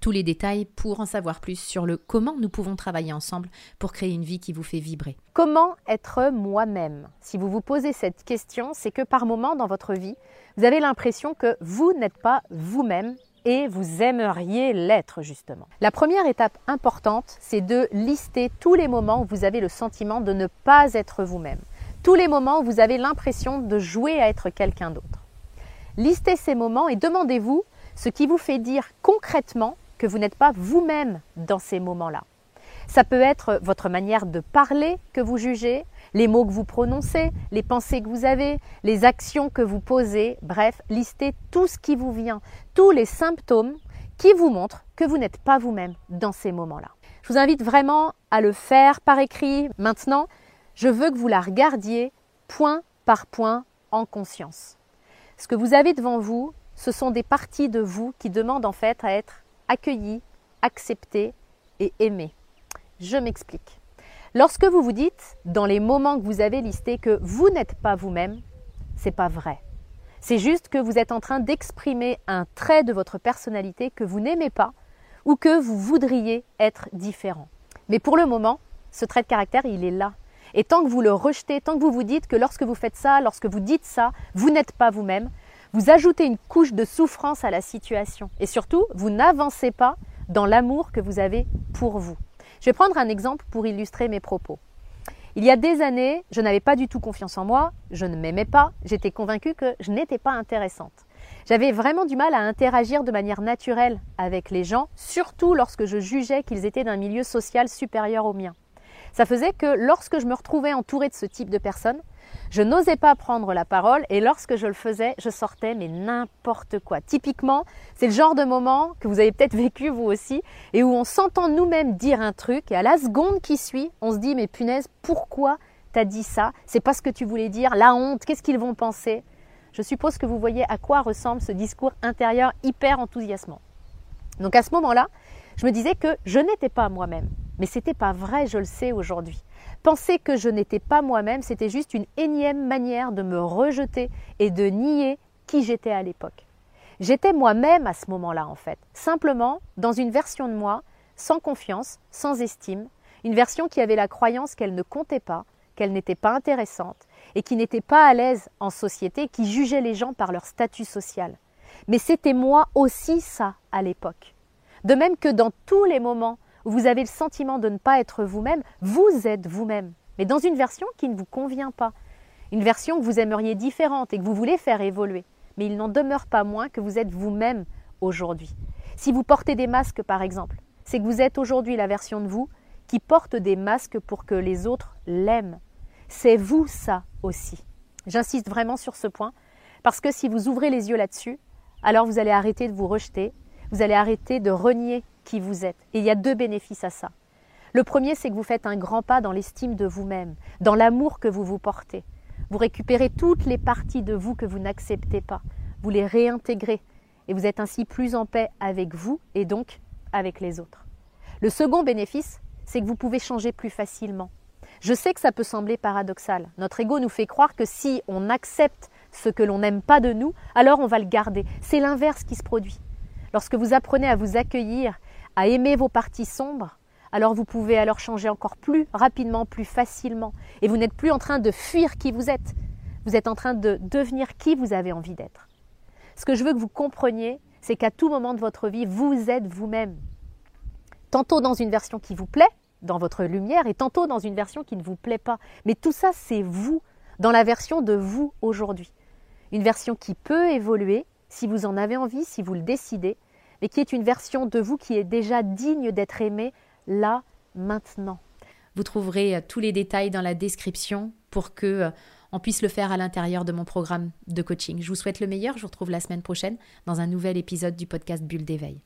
tous les détails pour en savoir plus sur le comment nous pouvons travailler ensemble pour créer une vie qui vous fait vibrer. Comment être moi-même? Si vous vous posez cette question, c'est que par moment dans votre vie, vous avez l'impression que vous n'êtes pas vous-même et vous aimeriez l'être justement. La première étape importante, c'est de lister tous les moments où vous avez le sentiment de ne pas être vous-même. Tous les moments où vous avez l'impression de jouer à être quelqu'un d'autre. Listez ces moments et demandez-vous ce qui vous fait dire concrètement que vous n'êtes pas vous-même dans ces moments-là. Ça peut être votre manière de parler que vous jugez, les mots que vous prononcez, les pensées que vous avez, les actions que vous posez, bref, listez tout ce qui vous vient, tous les symptômes qui vous montrent que vous n'êtes pas vous-même dans ces moments-là. Je vous invite vraiment à le faire par écrit. Maintenant, je veux que vous la regardiez point par point en conscience. Ce que vous avez devant vous, ce sont des parties de vous qui demandent en fait à être accueilli, accepté et aimé. Je m'explique. Lorsque vous vous dites, dans les moments que vous avez listés, que vous n'êtes pas vous-même, c'est pas vrai. C'est juste que vous êtes en train d'exprimer un trait de votre personnalité que vous n'aimez pas ou que vous voudriez être différent. Mais pour le moment, ce trait de caractère, il est là. Et tant que vous le rejetez, tant que vous vous dites que lorsque vous faites ça, lorsque vous dites ça, vous n'êtes pas vous-même, vous ajoutez une couche de souffrance à la situation. Et surtout, vous n'avancez pas dans l'amour que vous avez pour vous. Je vais prendre un exemple pour illustrer mes propos. Il y a des années, je n'avais pas du tout confiance en moi, je ne m'aimais pas, j'étais convaincue que je n'étais pas intéressante. J'avais vraiment du mal à interagir de manière naturelle avec les gens, surtout lorsque je jugeais qu'ils étaient d'un milieu social supérieur au mien. Ça faisait que lorsque je me retrouvais entourée de ce type de personnes, je n'osais pas prendre la parole et lorsque je le faisais, je sortais mais n'importe quoi. Typiquement, c'est le genre de moment que vous avez peut-être vécu vous aussi et où on s'entend nous-mêmes dire un truc et à la seconde qui suit, on se dit mais punaise, pourquoi t'as dit ça? C'est pas ce que tu voulais dire, la honte, qu'est-ce qu'ils vont penser? Je suppose que vous voyez à quoi ressemble ce discours intérieur hyper enthousiasmant. Donc à ce moment-là, je me disais que je n'étais pas moi-même. Mais c'était pas vrai, je le sais aujourd'hui. Penser que je n'étais pas moi-même, c'était juste une énième manière de me rejeter et de nier qui j'étais à l'époque. J'étais moi-même à ce moment-là, en fait, simplement dans une version de moi sans confiance, sans estime, une version qui avait la croyance qu'elle ne comptait pas, qu'elle n'était pas intéressante et qui n'était pas à l'aise en société, qui jugeait les gens par leur statut social. Mais c'était moi aussi ça à l'époque. De même que dans tous les moments vous avez le sentiment de ne pas être vous-même, vous êtes vous-même, mais dans une version qui ne vous convient pas, une version que vous aimeriez différente et que vous voulez faire évoluer. Mais il n'en demeure pas moins que vous êtes vous-même aujourd'hui. Si vous portez des masques, par exemple, c'est que vous êtes aujourd'hui la version de vous qui porte des masques pour que les autres l'aiment. C'est vous ça aussi. J'insiste vraiment sur ce point, parce que si vous ouvrez les yeux là-dessus, alors vous allez arrêter de vous rejeter, vous allez arrêter de renier qui vous êtes. Et il y a deux bénéfices à ça. Le premier, c'est que vous faites un grand pas dans l'estime de vous-même, dans l'amour que vous vous portez. Vous récupérez toutes les parties de vous que vous n'acceptez pas. Vous les réintégrez et vous êtes ainsi plus en paix avec vous et donc avec les autres. Le second bénéfice, c'est que vous pouvez changer plus facilement. Je sais que ça peut sembler paradoxal. Notre ego nous fait croire que si on accepte ce que l'on n'aime pas de nous, alors on va le garder. C'est l'inverse qui se produit. Lorsque vous apprenez à vous accueillir à aimer vos parties sombres, alors vous pouvez alors changer encore plus rapidement, plus facilement. Et vous n'êtes plus en train de fuir qui vous êtes. Vous êtes en train de devenir qui vous avez envie d'être. Ce que je veux que vous compreniez, c'est qu'à tout moment de votre vie, vous êtes vous-même. Tantôt dans une version qui vous plaît, dans votre lumière, et tantôt dans une version qui ne vous plaît pas. Mais tout ça, c'est vous, dans la version de vous aujourd'hui. Une version qui peut évoluer si vous en avez envie, si vous le décidez, mais qui est une version de vous qui est déjà digne d'être aimée là, maintenant. Vous trouverez euh, tous les détails dans la description pour que euh, on puisse le faire à l'intérieur de mon programme de coaching. Je vous souhaite le meilleur. Je vous retrouve la semaine prochaine dans un nouvel épisode du podcast Bulle d'éveil.